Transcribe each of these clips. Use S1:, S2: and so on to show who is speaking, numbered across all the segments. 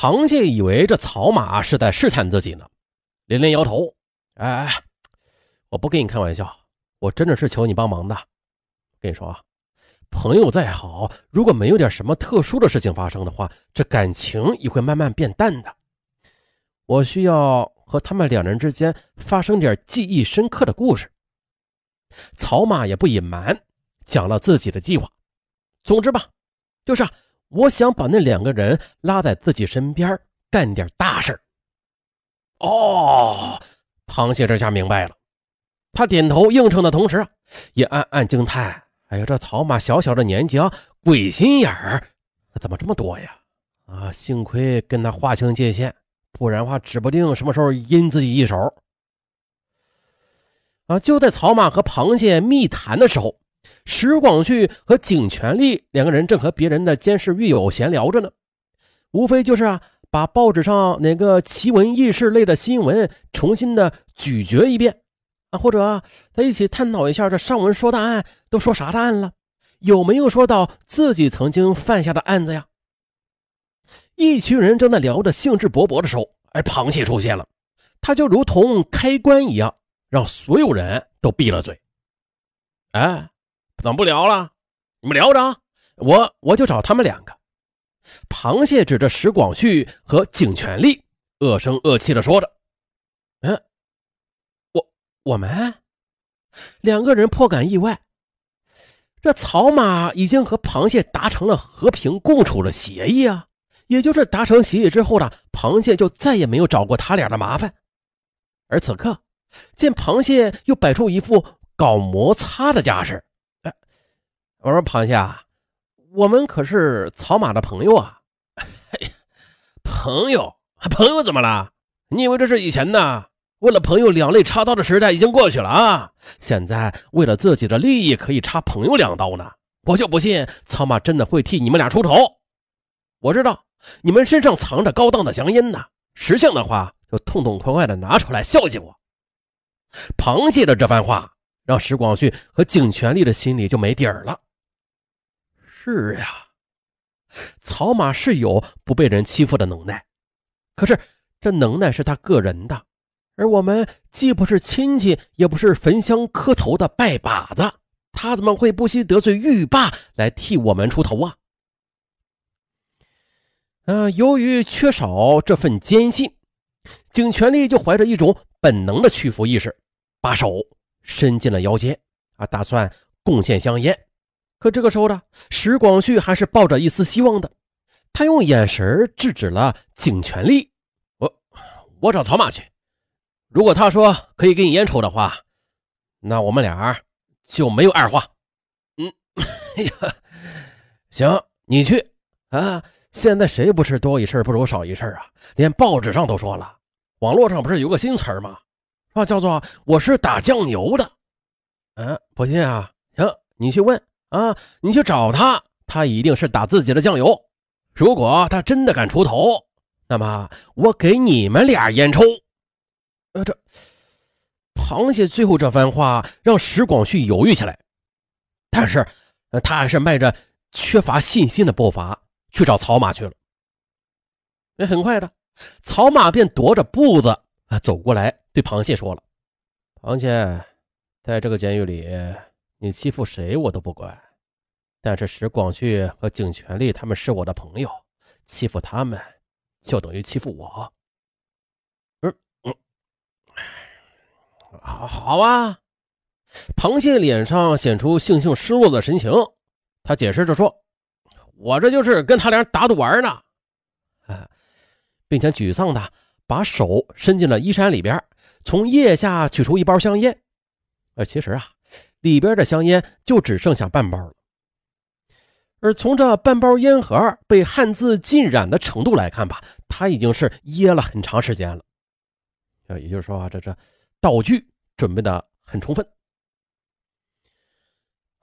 S1: 螃蟹以为这草马是在试探自己呢，连连摇头：“哎哎，我不跟你开玩笑，我真的是求你帮忙的。跟你说啊，朋友再好，如果没有点什么特殊的事情发生的话，这感情也会慢慢变淡的。我需要和他们两人之间发生点记忆深刻的故事。”草马也不隐瞒，讲了自己的计划。总之吧，就是我想把那两个人拉在自己身边，干点大事哦，螃蟹这下明白了，他点头应承的同时啊，也暗暗惊叹：“哎呀，这草马小小的年纪啊，鬼心眼儿怎么这么多呀？啊，幸亏跟他划清界限，不然的话，指不定什么时候阴自己一手。”啊！就在草马和螃蟹密谈的时候，石广旭和景全力两个人正和别人的监视狱友闲聊着呢。无非就是啊，把报纸上哪个奇闻异事类的新闻重新的咀嚼一遍啊，或者啊，在一起探讨一下这上文说的案都说啥的案了，有没有说到自己曾经犯下的案子呀？一群人正在聊着兴致勃勃的时候，哎，螃蟹出现了，他就如同开关一样。让所有人都闭了嘴。哎，怎么不聊了？你们聊着，我我就找他们两个。螃蟹指着石广旭和景全力，恶声恶气的说着：“嗯，我我们两个人颇感意外。这草马已经和螃蟹达成了和平共处的协议啊，也就是达成协议之后呢，螃蟹就再也没有找过他俩的麻烦。而此刻。”见螃蟹又摆出一副搞摩擦的架势，我说螃蟹啊，我们可是草马的朋友啊！哎，朋友，朋友怎么了？你以为这是以前呢？为了朋友两肋插刀的时代已经过去了啊！现在为了自己的利益可以插朋友两刀呢？我就不信草马真的会替你们俩出头。我知道你们身上藏着高档的香烟呢，识相的话就痛痛快快的拿出来孝敬我。螃蟹的这番话让石广旭和景全力的心里就没底儿了。是呀，草马是有不被人欺负的能耐，可是这能耐是他个人的，而我们既不是亲戚，也不是焚香磕头的拜把子，他怎么会不惜得罪狱霸来替我们出头啊？嗯，由于缺少这份坚信，景全力就怀着一种。本能的屈服意识，把手伸进了腰间，啊，打算贡献香烟。可这个时候呢，石广旭还是抱着一丝希望的。他用眼神制止了景全力：“我，我找草马去。如果他说可以给你烟抽的话，那我们俩就没有二话。” 嗯，行，你去啊！现在谁不是多一事不如少一事啊？连报纸上都说了。网络上不是有个新词吗？啊，叫做“我是打酱油的”。嗯，不信啊？行，你去问啊，你去找他，他一定是打自己的酱油。如果他真的敢出头，那么我给你们俩烟抽。呃，这螃蟹最后这番话让石广旭犹豫起来，但是他还是迈着缺乏信心的步伐去找草马去了。那很快的。草马便踱着步子啊走过来，对螃蟹说了：“螃蟹，在这个监狱里，你欺负谁我都不管，但是石广旭和景全力他们是我的朋友，欺负他们就等于欺负我。”嗯嗯，好好啊。螃蟹脸上显出悻悻失落的神情，他解释着说：“我这就是跟他俩打赌玩呢。”啊。并且沮丧的把手伸进了衣衫里边，从腋下取出一包香烟。呃其实啊，里边的香烟就只剩下半包了。而从这半包烟盒被汗渍浸染的程度来看吧，他已经是噎了很长时间了。也就是说啊，这这道具准备的很充分。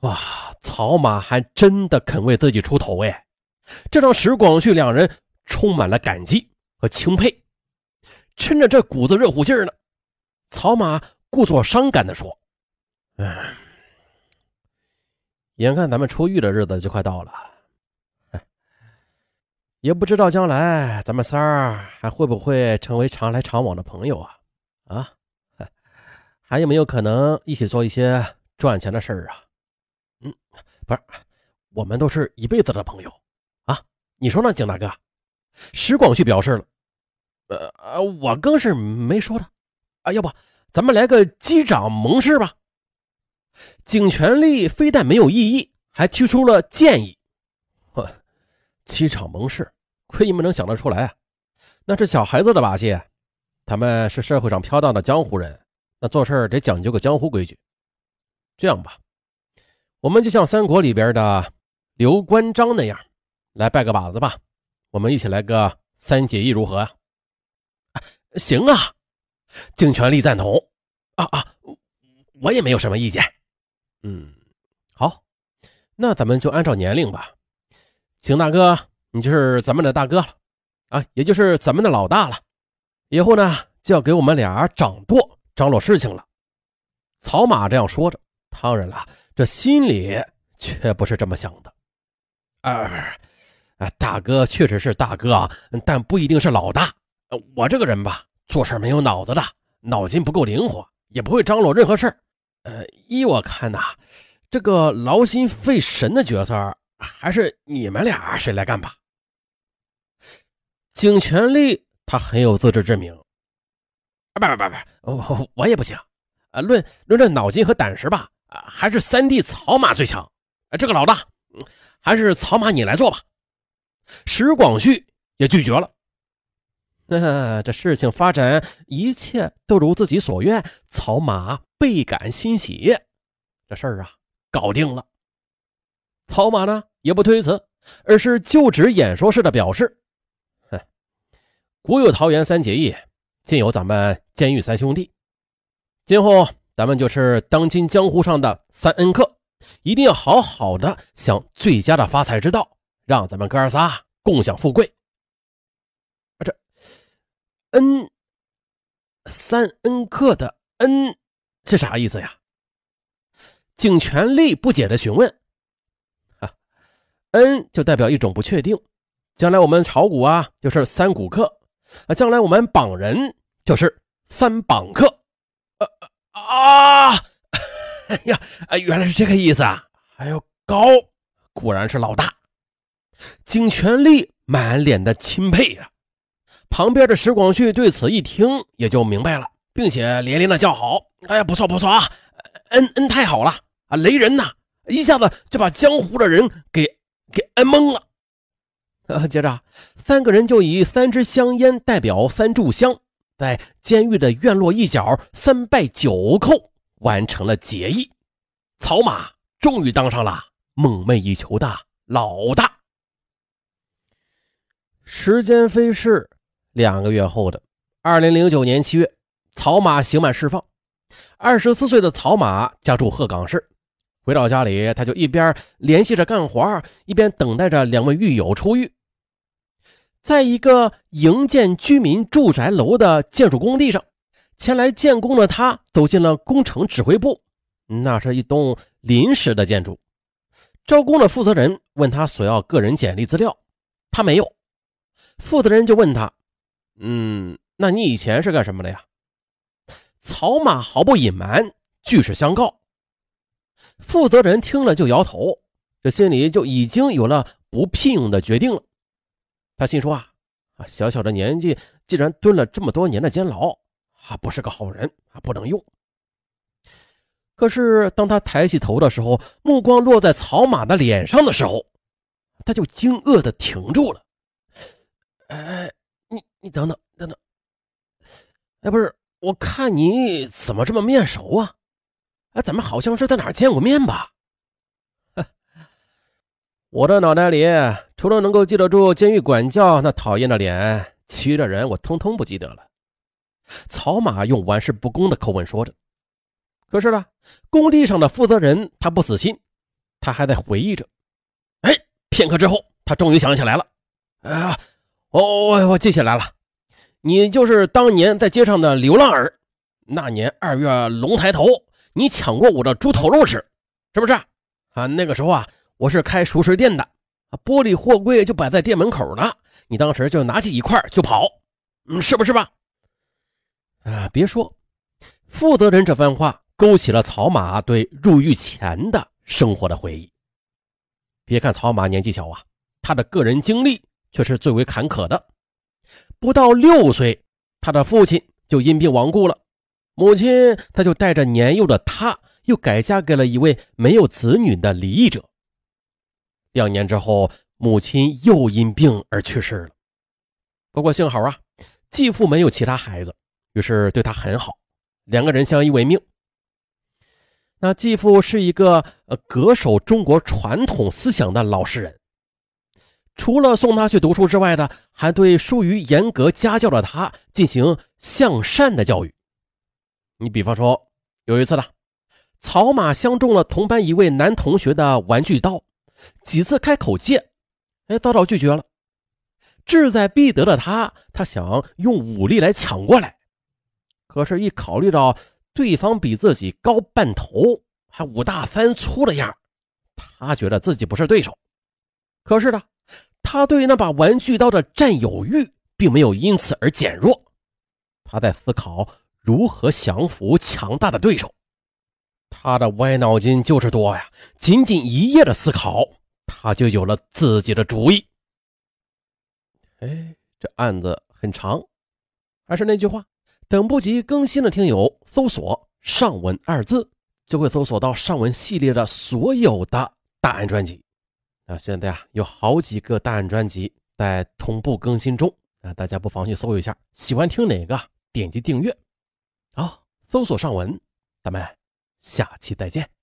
S1: 哇，草马还真的肯为自己出头哎，这让石广旭两人充满了感激。和钦佩，趁着这股子热乎劲儿呢，草马故作伤感地说：“哎，眼看咱们出狱的日子就快到了，也不知道将来咱们仨儿还会不会成为常来常往的朋友啊？啊，还有没有可能一起做一些赚钱的事儿啊？嗯，不是，我们都是一辈子的朋友啊！你说呢，景大哥？石广旭表示了。呃呃，我更是没说的啊！要不咱们来个击掌盟誓吧？景权力非但没有异议，还提出了建议。呵，击掌盟誓。亏你们能想得出来啊！那是小孩子的把戏，他们是社会上飘荡的江湖人，那做事得讲究个江湖规矩。这样吧，我们就像三国里边的刘关张那样，来拜个把子吧。我们一起来个三结义，如何啊？行啊，景全力赞同。啊啊，我也没有什么意见。嗯，好，那咱们就按照年龄吧，请大哥。你就是咱们的大哥了，啊，也就是咱们的老大了。以后呢，就要给我们俩掌舵，张罗事情了。曹马这样说着，当然了，这心里却不是这么想的。啊，啊，大哥确实是大哥，但不一定是老大。我这个人吧，做事没有脑子的，脑筋不够灵活，也不会张罗任何事儿。呃，依我看呐，这个劳心费神的角色，还是你们俩谁来干吧。景全力他很有自知之明，啊不不不不，我我也不行，啊论论这脑筋和胆识吧，啊还是三弟草马最强，这个老大，还是草马你来做吧。石广旭也拒绝了，那这事情发展一切都如自己所愿，曹马倍感欣喜，这事儿啊搞定了。曹马呢也不推辞，而是就职演说式的表示。哼古有桃园三结义，今有咱们监狱三兄弟。今后咱们就是当今江湖上的三恩客，一定要好好的想最佳的发财之道，让咱们哥仨共享富贵。啊，这恩三恩客的恩是啥意思呀？景全力不解的询问。啊，恩就代表一种不确定，将来我们炒股啊，就是三股客。啊，将来我们绑人就是三绑客，呃啊，哎呀，原来是这个意思啊！哎呦高，果然是老大。景全力满脸的钦佩呀，旁边的石广旭对此一听也就明白了，并且连连的叫好：“哎呀，不错不错啊，恩恩太好了啊，雷人呐，一下子就把江湖的人给给摁懵了。”呃，接着，三个人就以三支香烟代表三炷香，在监狱的院落一角三拜九叩，完成了结义。曹马终于当上了梦寐以求的老大。时间飞逝，两个月后的二零零九年七月，曹马刑满释放。二十四岁的曹马家住鹤岗市，回到家里，他就一边联系着干活，一边等待着两位狱友出狱。在一个营建居民住宅楼的建筑工地上，前来建工的他走进了工程指挥部。那是一栋临时的建筑。招工的负责人问他索要个人简历资料，他没有。负责人就问他：“嗯，那你以前是干什么的呀？”曹马毫不隐瞒，据实相告。负责人听了就摇头，这心里就已经有了不聘用的决定了。他心说啊啊，小小的年纪，既然蹲了这么多年的监牢，啊，不是个好人啊，不能用。可是当他抬起头的时候，目光落在曹马的脸上的时候，他就惊愕的停住了。哎，你你等等等等，哎，不是，我看你怎么这么面熟啊？哎，咱们好像是在哪见过面吧？我的脑袋里除了能够记得住监狱管教那讨厌的脸，其余的人我通通不记得了。曹马用玩世不恭的口吻说着。可是呢，工地上的负责人他不死心，他还在回忆着。哎，片刻之后，他终于想起来了。啊，我我记起来了，你就是当年在街上的流浪儿。那年二月龙抬头，你抢过我的猪头肉吃，是不是？啊，那个时候啊。我是开熟食店的，啊玻璃货柜就摆在店门口呢。你当时就拿起一块就跑，嗯，是不是吧？啊，别说，负责人这番话勾起了曹马对入狱前的生活的回忆。别看曹马年纪小啊，他的个人经历却是最为坎坷的。不到六岁，他的父亲就因病亡故了，母亲他就带着年幼的他，又改嫁给了一位没有子女的离异者。两年之后，母亲又因病而去世了。不过幸好啊，继父没有其他孩子，于是对他很好，两个人相依为命。那继父是一个呃恪守中国传统思想的老实人，除了送他去读书之外呢，还对疏于严格家教的他进行向善的教育。你比方说，有一次呢，草马相中了同班一位男同学的玩具刀。几次开口借，哎，遭到拒绝了。志在必得的他，他想用武力来抢过来，可是，一考虑到对方比自己高半头，还五大三粗的样他觉得自己不是对手。可是呢，他对那把玩具刀的占有欲并没有因此而减弱。他在思考如何降服强大的对手。他的歪脑筋就是多呀！仅仅一夜的思考，他就有了自己的主意。哎，这案子很长，还是那句话，等不及更新的听友搜索“上文”二字，就会搜索到上文系列的所有的大案专辑。啊现在啊，有好几个大案专辑在同步更新中啊，大家不妨去搜一下，喜欢听哪个，点击订阅。好，搜索“上文”，咱们。下期再见。